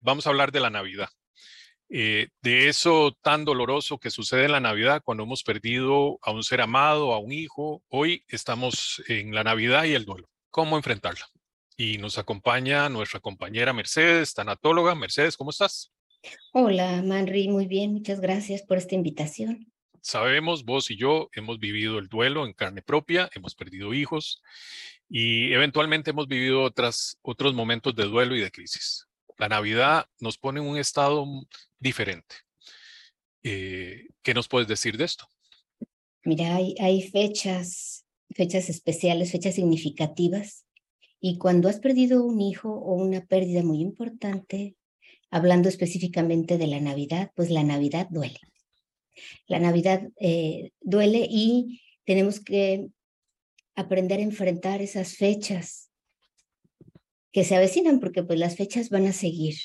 vamos a hablar de la Navidad. Eh, de eso tan doloroso que sucede en la Navidad cuando hemos perdido a un ser amado, a un hijo. Hoy estamos en la Navidad y el duelo. ¿Cómo enfrentarla? Y nos acompaña nuestra compañera Mercedes, tanatóloga. Mercedes, ¿cómo estás? Hola, Manri, muy bien, muchas gracias por esta invitación. Sabemos, vos y yo hemos vivido el duelo en carne propia, hemos perdido hijos y eventualmente hemos vivido otras, otros momentos de duelo y de crisis. La Navidad nos pone en un estado diferente. Eh, ¿Qué nos puedes decir de esto? Mira, hay, fechas, fechas especiales, fechas significativas, y cuando has perdido un hijo o una pérdida muy importante, hablando específicamente de la Navidad, pues la Navidad duele. La Navidad eh, duele y tenemos que aprender a enfrentar esas fechas que se avecinan, porque pues las fechas van a seguir.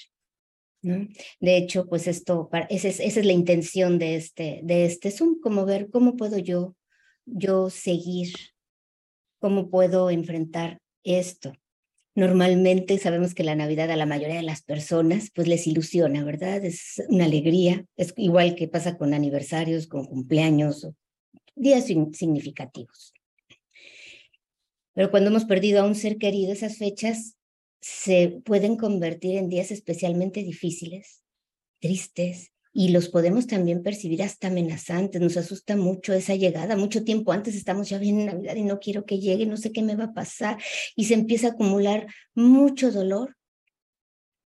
¿no? De hecho, pues esto, esa es, esa es la intención de este, de este Zoom, como ver cómo puedo yo, yo seguir, cómo puedo enfrentar esto. Normalmente sabemos que la Navidad a la mayoría de las personas pues les ilusiona, ¿verdad? Es una alegría, es igual que pasa con aniversarios, con cumpleaños, días significativos. Pero cuando hemos perdido a un ser querido, esas fechas se pueden convertir en días especialmente difíciles, tristes, y los podemos también percibir hasta amenazantes. Nos asusta mucho esa llegada. Mucho tiempo antes estamos ya bien en Navidad y no quiero que llegue, no sé qué me va a pasar. Y se empieza a acumular mucho dolor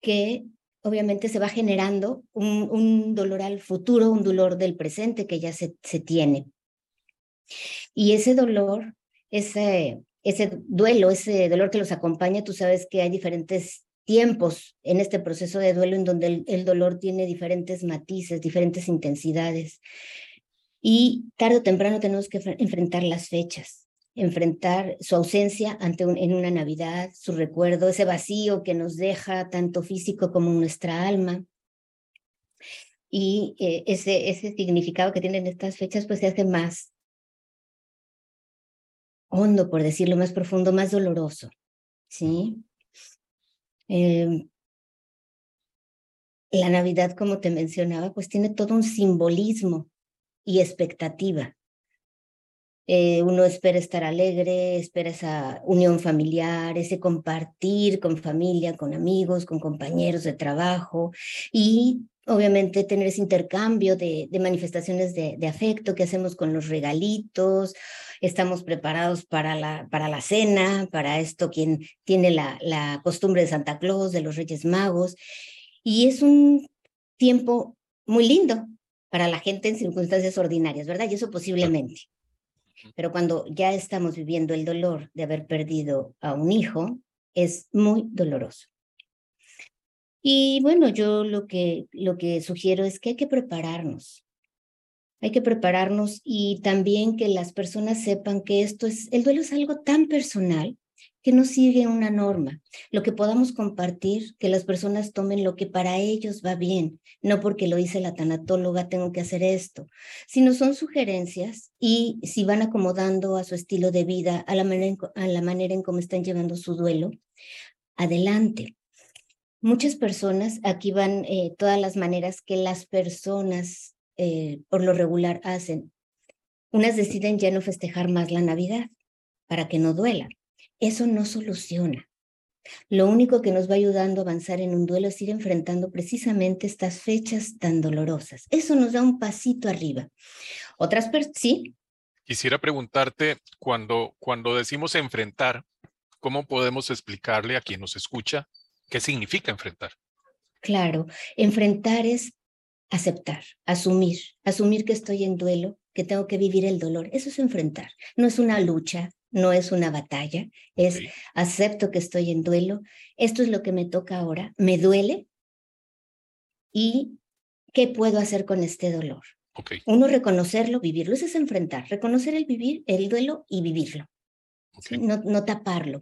que obviamente se va generando un, dolor al futuro, un dolor del presente que ya se tiene. Y ese dolor, ese, ese duelo, ese dolor que los acompaña, tú sabes que hay diferentes tiempos en este proceso de duelo en donde el, dolor tiene diferentes matices, diferentes intensidades. Y tarde o temprano tenemos que enfrentar las fechas, enfrentar su ausencia ante en una Navidad, su recuerdo, ese vacío que nos deja tanto físico como nuestra alma. Y eh, ese, ese significado que tienen estas fechas pues se hace más hondo, por decirlo más profundo, más doloroso. ¿Sí? Em, la Navidad, como te mencionaba, pues tiene todo un simbolismo y expectativa. Eh, uno espera estar alegre, espera esa unión familiar, ese compartir con familia, con amigos, con compañeros de trabajo y obviamente tener ese intercambio de, manifestaciones de, afecto que hacemos con los regalitos, estamos preparados para la, para la cena, para esto quien tiene la, la costumbre de Santa Claus, de los Reyes Magos, y es un tiempo muy lindo para la gente en circunstancias ordinarias, ¿verdad? Y eso posiblemente. Pero cuando ya estamos viviendo el dolor de haber perdido a un hijo, es muy doloroso. Y bueno, yo lo que, lo que sugiero es que hay que prepararnos. Hay que prepararnos y también que las personas sepan que esto es, el duelo es algo tan personal que no sigue una norma. Lo que podamos compartir, que las personas tomen lo que para ellos va bien, no porque lo dice la tanatóloga tengo que hacer esto, sino son sugerencias y si van acomodando a su estilo de vida, a la manera, a en cómo están llevando su duelo, adelante. Muchas personas, aquí van eh, todas las maneras que las personas eh, por lo regular hacen. Unas deciden ya no festejar más la Navidad para que no duela. Eso no soluciona. Lo único que nos va ayudando a avanzar en un duelo es ir enfrentando precisamente estas fechas tan dolorosas. Eso nos da un pasito arriba. Otras personas, sí. Quisiera preguntarte, cuando, cuando decimos enfrentar, ¿cómo podemos explicarle a quien nos escucha ¿Qué significa enfrentar? Claro, enfrentar es aceptar, asumir, asumir que estoy en duelo, que tengo que vivir el dolor. Eso es enfrentar. No es una lucha, no es una batalla, es acepto que estoy en duelo, esto es lo que me toca ahora, me duele y qué puedo hacer con este dolor. Uno reconocerlo, vivirlo, eso es enfrentar, reconocer el vivir, el duelo y vivirlo, no, no, taparlo.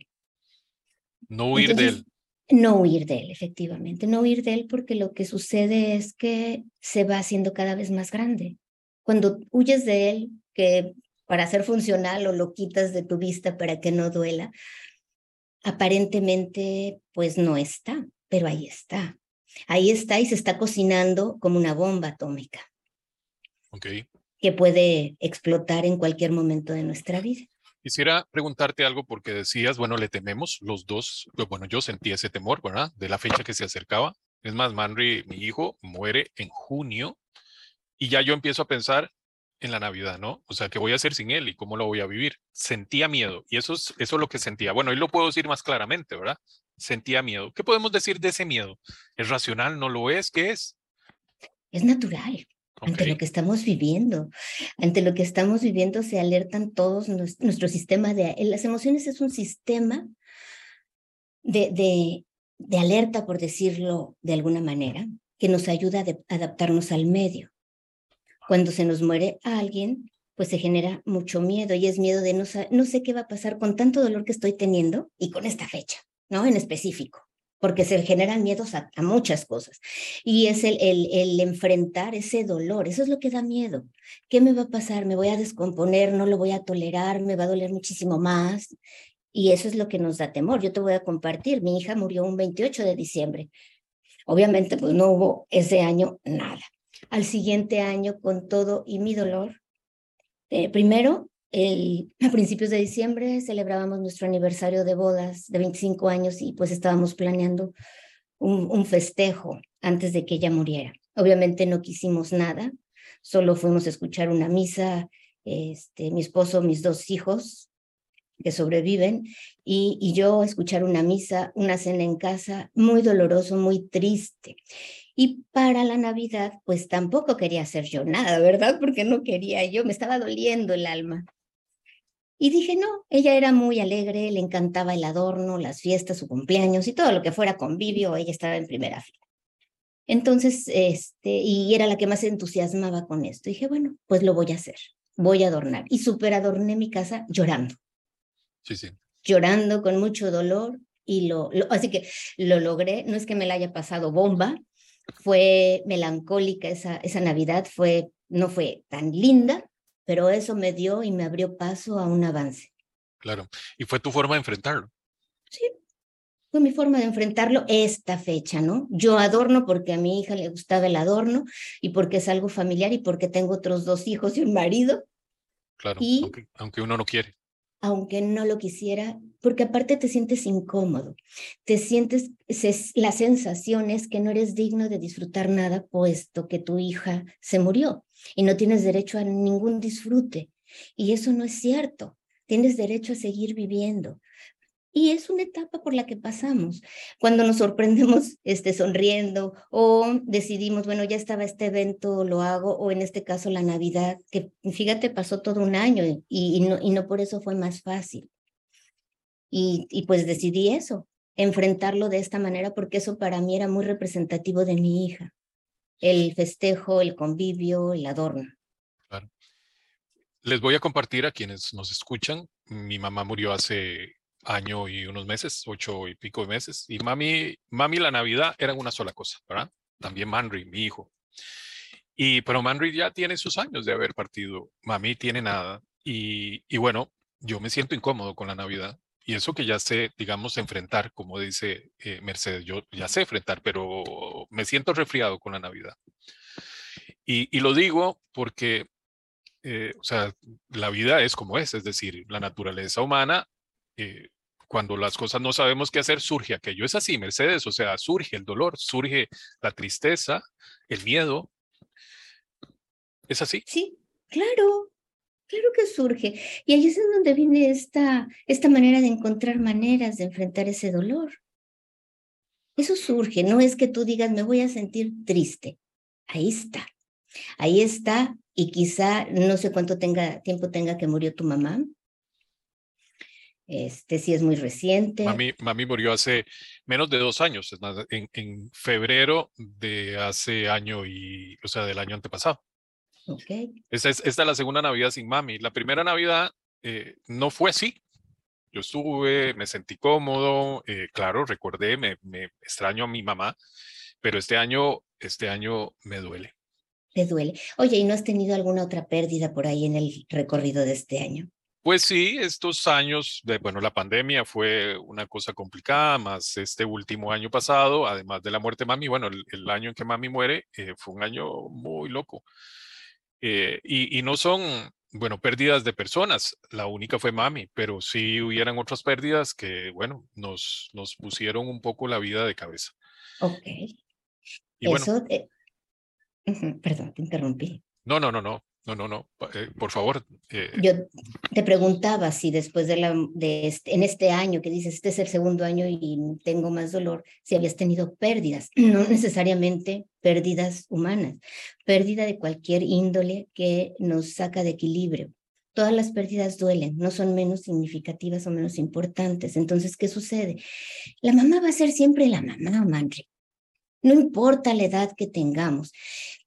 No huir de él. No huir de él, efectivamente, no huir de él porque lo que sucede es que se va haciendo cada vez más grande. Cuando huyes de él, que para ser funcional o lo quitas de tu vista para que no duela, aparentemente pues no está, pero ahí está. Ahí está y se está cocinando como una bomba atómica. Ok. Que puede explotar en cualquier momento de nuestra vida. Quisiera preguntarte algo porque decías, bueno, le tememos los dos, bueno, yo sentí ese temor, ¿verdad? De la fecha que se acercaba. Es más, Manry, mi hijo, muere en junio y ya yo empiezo a pensar en la Navidad, ¿no? O sea, ¿qué voy a hacer sin él y cómo lo voy a vivir? Sentía miedo y eso es, eso es lo que sentía. Bueno, ahí lo puedo decir más claramente, ¿verdad? Sentía miedo. ¿Qué podemos decir de ese miedo? ¿Es racional? ¿No lo es? ¿Qué es? Es natural ante lo que estamos viviendo. Ante lo que estamos viviendo se alertan todos nuestro, sistema de... Las emociones es un sistema de, de, de alerta, por decirlo de alguna manera, que nos ayuda a adaptarnos al medio. Cuando se nos muere alguien, pues se genera mucho miedo y es miedo de no, no sé qué va a pasar con tanto dolor que estoy teniendo y con esta fecha, ¿no? En específico porque se generan miedos a, muchas cosas. Y es el, enfrentar ese dolor, eso es lo que da miedo. ¿Qué me va a pasar? ¿Me voy a descomponer? ¿No lo voy a tolerar? ¿Me va a doler muchísimo más? Y eso es lo que nos da temor. Yo te voy a compartir, mi hija murió un 28 de diciembre. Obviamente, pues no hubo ese año nada. Al siguiente año, con todo y mi dolor, eh, primero a principios de diciembre celebrábamos nuestro aniversario de bodas de 25 años y pues estábamos planeando un, un festejo antes de que ella muriera. Obviamente no quisimos nada, solo fuimos a escuchar una misa, este, mi esposo, mis dos hijos que sobreviven, y, y yo escuchar una misa, una cena en casa, muy doloroso, muy triste. Y para la Navidad, pues tampoco quería hacer yo nada, ¿verdad? Porque no quería yo, me estaba doliendo el alma. Y dije, no, ella era muy alegre, le encantaba el adorno, las fiestas, su cumpleaños y todo lo que fuera convivio, ella estaba en primera fila. Entonces, este, y era la que más se entusiasmaba con esto. Dije, bueno, pues lo voy a hacer, voy a adornar. Y super adorné mi casa llorando. Sí, sí. Llorando con mucho dolor y lo, lo, así que lo logré. No es que me la haya pasado bomba, fue melancólica esa, esa Navidad, fue, no fue tan linda, pero eso me dio y me abrió paso a un avance. Claro, y fue tu forma de enfrentarlo. Sí, fue mi forma de enfrentarlo esta fecha, ¿no? Yo adorno porque a mi hija le gustaba el adorno y porque es algo familiar y porque tengo otros dos hijos y un marido. Claro, y, aunque, uno no quiere. Aunque no lo quisiera, porque aparte te sientes incómodo, te sientes, la sensación es que no eres digno de disfrutar nada puesto que tu hija se murió y no tienes derecho a ningún disfrute. Y eso no es cierto. Tienes derecho a seguir viviendo. Y es una etapa por la que pasamos. Cuando nos sorprendemos este, sonriendo o decidimos, bueno, ya estaba este evento, lo hago, o en este caso la Navidad, que fíjate, pasó todo un año y, no, y no por eso fue más fácil. Y, pues decidí eso, enfrentarlo de esta manera, porque eso para mí era muy representativo de mi hija el festejo, el convivio, el adorno. Les voy a compartir a quienes nos escuchan. Mi mamá murió hace año y unos meses, ocho y pico de meses, y mami, mami la Navidad eran una sola cosa, ¿verdad? También Manry, mi hijo. Y, pero Manry ya tiene sus años de haber partido, mami tiene nada, y, y bueno, yo me siento incómodo con la Navidad, y eso que ya sé, digamos, enfrentar, como dice eh, Mercedes, yo ya sé enfrentar, pero me siento resfriado con la Navidad. Y, lo digo porque, eh, o sea, la vida es como es, es decir, la naturaleza humana, eh, cuando las cosas no sabemos qué hacer, surge aquello. Es así, Mercedes, o sea, surge el dolor, surge la tristeza, el miedo. ¿Es así? Sí, claro, Claro que surge. Y ahí es donde viene esta, esta manera de encontrar maneras de enfrentar ese dolor. Eso surge, no es que tú digas, me voy a sentir triste. Ahí está. Ahí está y quizá no sé cuánto tenga, tiempo tenga que murió tu mamá. Este sí es muy reciente. Mami, mami murió hace menos de dos años, en, en febrero de hace año y, o sea, del año antepasado. Okay. Esta es, esta es la segunda Navidad sin mami. La primera Navidad eh, no fue así. Yo estuve, me sentí cómodo, eh, claro, recordé, me, me, extraño a mi mamá, pero este año, este año me duele. Te duele. Oye, ¿y no has tenido alguna otra pérdida por ahí en el recorrido de este año? Pues sí, estos años, de, bueno, la pandemia fue una cosa complicada, más este último año pasado, además de la muerte de mami, bueno, el, año en que mami muere eh, fue un año muy loco. Eh, y, y, no son, bueno, pérdidas de personas, la única fue mami, pero sí hubieran otras pérdidas que, bueno, nos, nos pusieron un poco la vida de cabeza. Ok. Y Eso, bueno, perdón, te interrumpí. No, no, no, no. No, no, no, eh, por favor. Eh. Yo te preguntaba si después de la, de este, en este año que dices, este es el segundo año y tengo más dolor, si habías tenido pérdidas, no necesariamente pérdidas humanas, pérdida de cualquier índole que nos saca de equilibrio. Todas las pérdidas duelen, no son menos significativas o menos importantes. Entonces, ¿qué sucede? La mamá va a ser siempre la mamá, Manri no importa la edad que tengamos.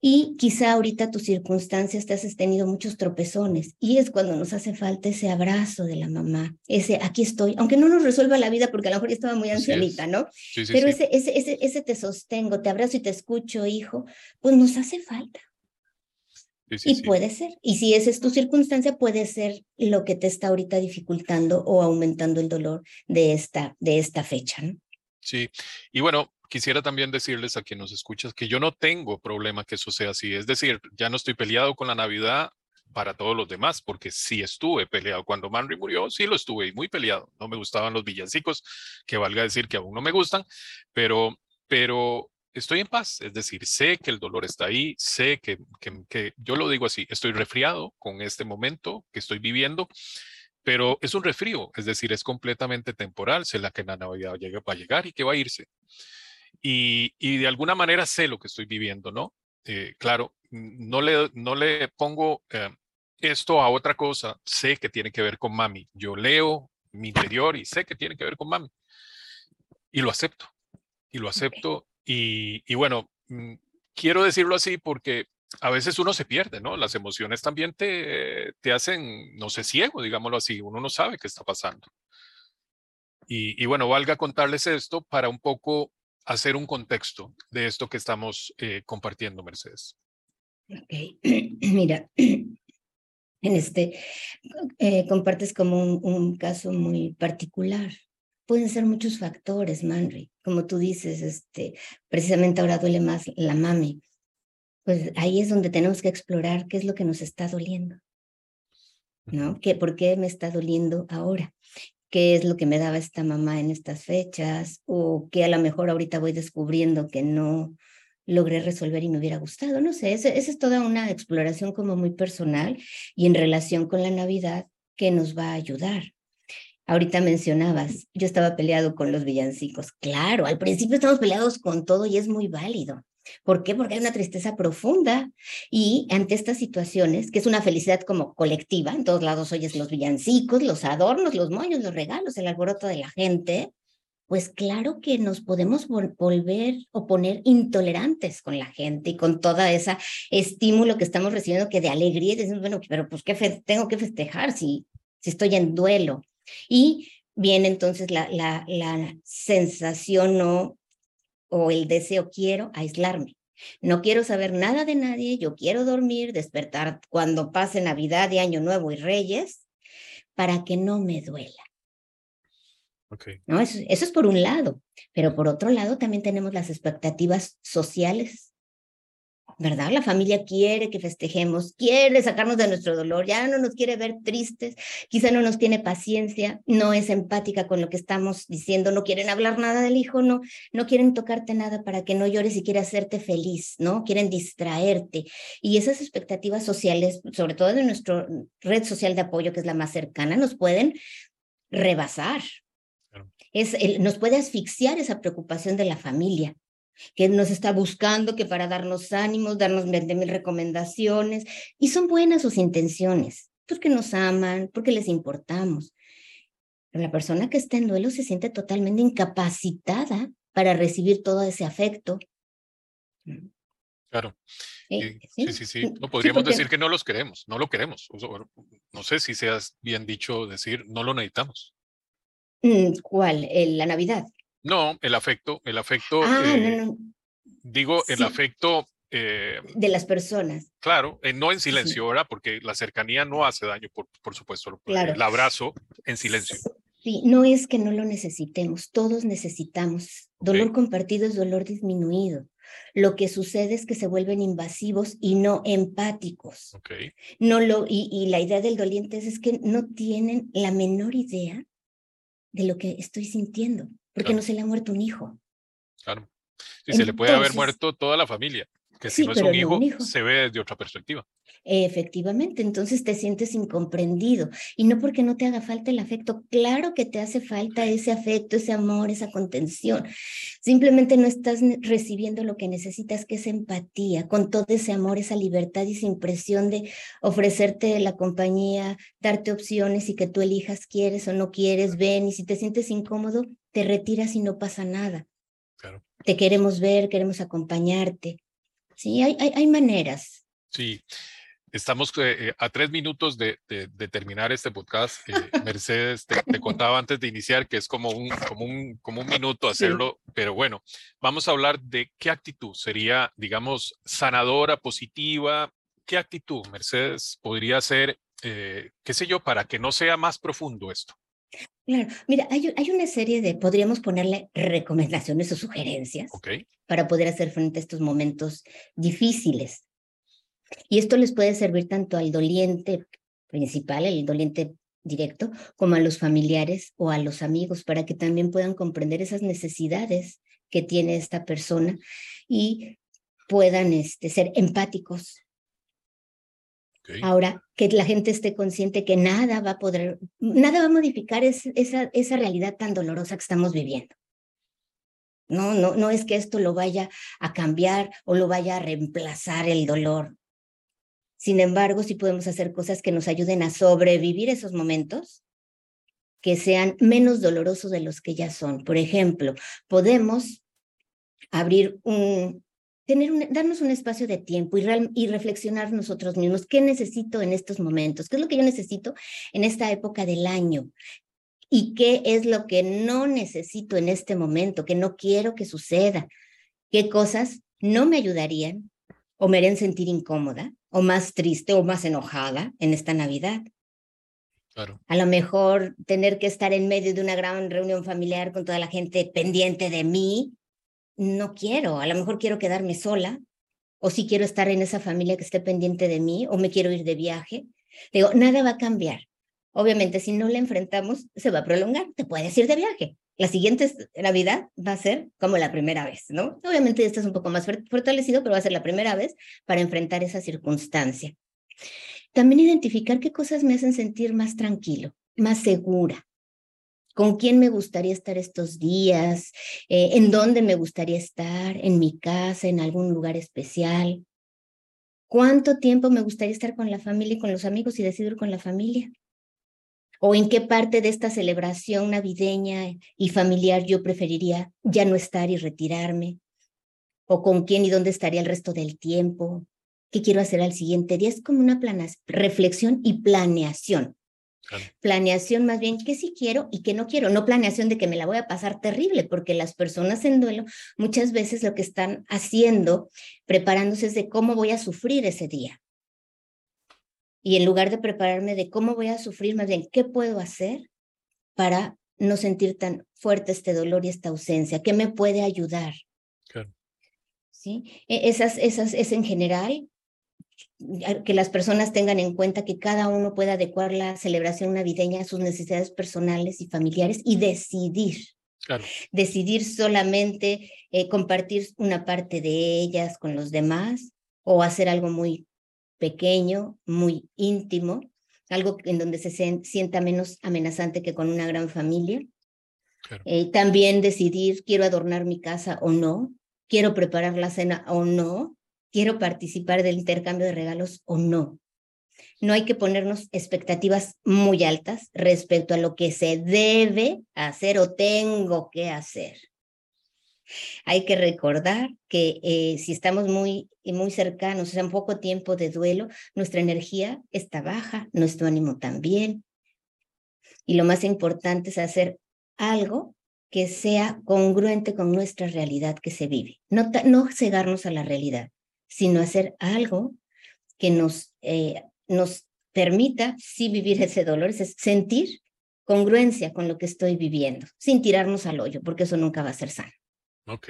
Y quizá ahorita tus circunstancias te has tenido muchos tropezones y es cuando nos hace falta ese abrazo de la mamá, ese aquí estoy, aunque no nos resuelva la vida porque a lo mejor ya estaba muy ancianita, ¿no? Pero Ese, ese, ese, ese te sostengo, te abrazo y te escucho, hijo, pues nos hace falta. y puede ser. Y si esa es tu circunstancia, puede ser lo que te está ahorita dificultando o aumentando el dolor de esta, de esta fecha, ¿no? Sí, y bueno, quisiera también decirles a quien nos escuchas que yo no tengo problema que eso sea así. Es decir, ya no estoy peleado con la Navidad para todos los demás, porque sí estuve peleado. Cuando Manry murió, sí lo estuve y muy peleado. No me gustaban los villancicos, que valga decir que aún no me gustan, pero, pero estoy en paz. Es decir, sé que el dolor está ahí, sé que, que, yo lo digo así, estoy resfriado con este momento que estoy viviendo pero es un resfrío, es decir, es completamente temporal, sé la que la Navidad va a llegar y que va a irse y, de alguna manera sé lo que estoy viviendo, ¿no? Eh, claro, no le, no le pongo eh, esto a otra cosa, sé que tiene que ver con mami. Yo leo mi interior y sé que tiene que ver con mami. Y lo acepto, y lo acepto. Y, y bueno, mm, quiero decirlo así porque a veces uno se pierde, ¿no? Las emociones también te, te hacen, no sé, ciego, digámoslo así, uno no sabe qué está pasando. Y, bueno, valga contarles esto para un poco hacer un contexto de esto que estamos eh, compartiendo, Mercedes. Ok, mira, en este eh, compartes como un, caso muy particular. Pueden ser muchos factores, Manri. Como tú dices, este, precisamente ahora duele más la mami. Pues ahí es donde tenemos que explorar qué es lo que nos está doliendo. ¿No? ¿Qué, ¿Por qué me está doliendo ahora? qué es lo que me daba esta mamá en estas fechas o que a lo mejor ahorita voy descubriendo que no logré resolver y me hubiera gustado. No sé, esa, es toda una exploración como muy personal y en relación con la Navidad que nos va a ayudar. Ahorita mencionabas, yo estaba peleado con los villancicos. Claro, al principio estamos peleados con todo y es muy válido. ¿Por qué? Porque hay una tristeza profunda y ante estas situaciones, que es una felicidad como colectiva, en todos lados oyes los villancicos, los adornos, los moños, los regalos, el alboroto de la gente, pues claro que nos podemos volver o poner intolerantes con la gente y con toda esa estímulo que estamos recibiendo que de alegría y decimos, bueno, pero pues ¿qué tengo que festejar si, si estoy en duelo? Y viene entonces la, la, la sensación no o el deseo quiero aislarme. No quiero saber nada de nadie, yo quiero dormir, despertar cuando pase Navidad y Año Nuevo y Reyes, para que no me duela. Okay. ¿No? Eso, eso, es por un lado, pero por otro lado también tenemos las expectativas sociales ¿verdad? La familia quiere que festejemos, quiere sacarnos de nuestro dolor, ya no nos quiere ver tristes, quizá no nos tiene paciencia, no es empática con lo que estamos diciendo, no quieren hablar nada del hijo, no, no quieren tocarte nada para que no llores y quiere hacerte feliz, ¿no? Quieren distraerte. Y esas expectativas sociales, sobre todo de nuestra red social de apoyo, que es la más cercana, nos pueden rebasar. Es nos puede asfixiar esa preocupación de la familia que nos está buscando, que para darnos ánimos, darnos de mil recomendaciones, y son buenas sus intenciones, porque nos aman, porque les importamos. Pero la persona que está en duelo se siente totalmente incapacitada para recibir todo ese afecto. Claro. Sí, sí, sí. No podríamos decir que no los queremos, no lo queremos. No sé si seas bien dicho decir no lo necesitamos. Mm, ¿Cuál? La Navidad. No, el afecto, el afecto, ah, eh, digo, el afecto Eh, de las personas. Claro, eh, no en silencio, ¿verdad? Porque la cercanía no hace daño, por, por supuesto. Claro. El abrazo en silencio. Sí, no es que no lo necesitemos, todos necesitamos. Dolor compartido es dolor disminuido. Lo que sucede es que se vuelven invasivos y no empáticos. Okay. No lo, y, la idea del doliente es, que no tienen la menor idea de lo que estoy sintiendo, porque no se le ha muerto un hijo. Claro. Sí, se le puede haber muerto toda la familia, que si no es un hijo, se ve desde otra perspectiva. Efectivamente, entonces te sientes incomprendido y no porque no te haga falta el afecto, claro que te hace falta ese afecto, ese amor, esa contención. Simplemente no estás recibiendo lo que necesitas, que es empatía, con todo ese amor, esa libertad y esa impresión de ofrecerte la compañía, darte opciones y que tú elijas quieres o no quieres, ven y si te sientes incómodo, te retiras y no pasa nada. Te queremos ver, queremos acompañarte. Sí, hay, hay, hay maneras. Sí, Estamos eh, eh, a tres minutos de, terminar este podcast. Eh, Mercedes, te, contaba antes de iniciar que es como un, como un, como un minuto hacerlo, pero bueno, vamos a hablar de qué actitud sería, digamos, sanadora, positiva. ¿Qué actitud, Mercedes, podría ser, qué sé yo, para que no sea más profundo esto? Claro, mira, hay, hay, una serie de, podríamos ponerle recomendaciones o sugerencias para poder hacer frente a estos momentos difíciles. Y esto les puede servir tanto al doliente principal, el doliente directo, como a los familiares o a los amigos, para que también puedan comprender esas necesidades que tiene esta persona y puedan este, ser empáticos. Ahora, que la gente esté consciente que nada va a poder, nada va a modificar esa, esa realidad tan dolorosa que estamos viviendo. No, no, no es que esto lo vaya a cambiar o lo vaya a reemplazar el dolor. Sin embargo, sí podemos hacer cosas que nos ayuden a sobrevivir esos momentos, que sean menos dolorosos de los que ya son. Por ejemplo, podemos abrir un, tener un, darnos un espacio de tiempo y, y, reflexionar nosotros mismos, ¿qué necesito en estos momentos? ¿Qué es lo que yo necesito en esta época del año? ¿Y qué es lo que no necesito en este momento, que no quiero que suceda? ¿Qué cosas no me ayudarían o me harían sentir incómoda? o más triste o más enojada en esta Navidad. Claro. A lo mejor tener que estar en medio de una gran reunión familiar con toda la gente pendiente de mí, no quiero. A lo mejor quiero quedarme sola, o si quiero estar en esa familia que esté pendiente de mí, o me quiero ir de viaje. Digo, nada va a cambiar. Obviamente, si no la enfrentamos, se va a prolongar. Te puedes ir de viaje, la siguiente Navidad va a ser como la primera vez, ¿no? Obviamente esto es un poco más fortalecido, pero va a ser la primera vez para enfrentar esa circunstancia. También identificar qué cosas me hacen sentir más tranquilo, más segura. ¿Con quién me gustaría estar estos días? Eh, ¿En dónde me gustaría estar? ¿En mi casa? ¿En algún lugar especial? ¿Cuánto tiempo me gustaría estar con la familia y con los amigos y decidir con la familia? o en qué parte de esta celebración navideña y familiar yo preferiría ya no estar y retirarme, o con quién y dónde estaría el resto del tiempo, qué quiero hacer al siguiente día. Es como una reflexión y planeación. Planeación más bien qué sí quiero y qué no quiero, no planeación de que me la voy a pasar terrible, porque las personas en duelo muchas veces lo que están haciendo, preparándose es de cómo voy a sufrir ese día. Y en lugar de prepararme de cómo voy a sufrir, más bien, ¿qué puedo hacer para no sentir tan fuerte este dolor y esta ausencia? ¿Qué me puede ayudar? ¿Sí? E, esas, esas, es en general que las personas tengan en cuenta que cada uno puede adecuar la celebración navideña a sus necesidades personales y familiares y decidir. Decidir solamente eh, compartir una parte de ellas con los demás o hacer algo muy pequeño, muy íntimo, algo en donde se sienta menos amenazante que con una gran familia. Eh, también decidir, quiero adornar mi casa o no, quiero preparar la cena o no, quiero participar del intercambio de regalos o no. No hay que ponernos expectativas muy altas respecto a lo que se debe hacer o tengo que hacer. Hay que recordar que eh, si estamos muy, muy cercanos, o sea, en poco tiempo de duelo, nuestra energía está baja, nuestro ánimo también. Y lo más importante es hacer algo que sea congruente con nuestra realidad que se vive, no, no cegarnos a la realidad, sino hacer algo que nos, eh, nos permita sí vivir ese dolor, es sentir congruencia con lo que estoy viviendo, sin tirarnos al hoyo, porque eso nunca va a ser sano. Ok.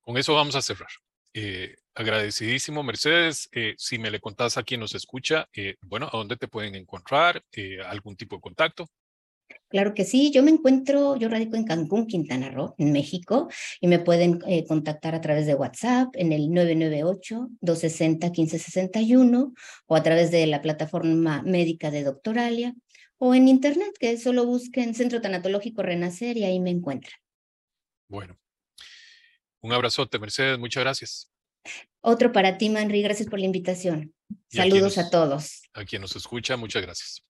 Con eso vamos a cerrar. Eh, agradecidísimo, Mercedes. Eh, si me le contás a quien nos escucha, bueno, ¿a dónde te pueden encontrar? ¿Algún tipo de contacto? Claro que sí, yo me encuentro, yo radico en Cancún, Quintana Roo, en México, y me pueden contactar a través de WhatsApp en el 998-260-1561 o a través de la plataforma médica de Doctoralia o en internet, que solo busquen Centro Tanatológico Renacer y ahí me encuentran. Bueno, un abrazote, Mercedes, muchas gracias. Otro para ti, Manri, gracias por la invitación. Saludos a, a todos. A quien nos escucha, muchas gracias.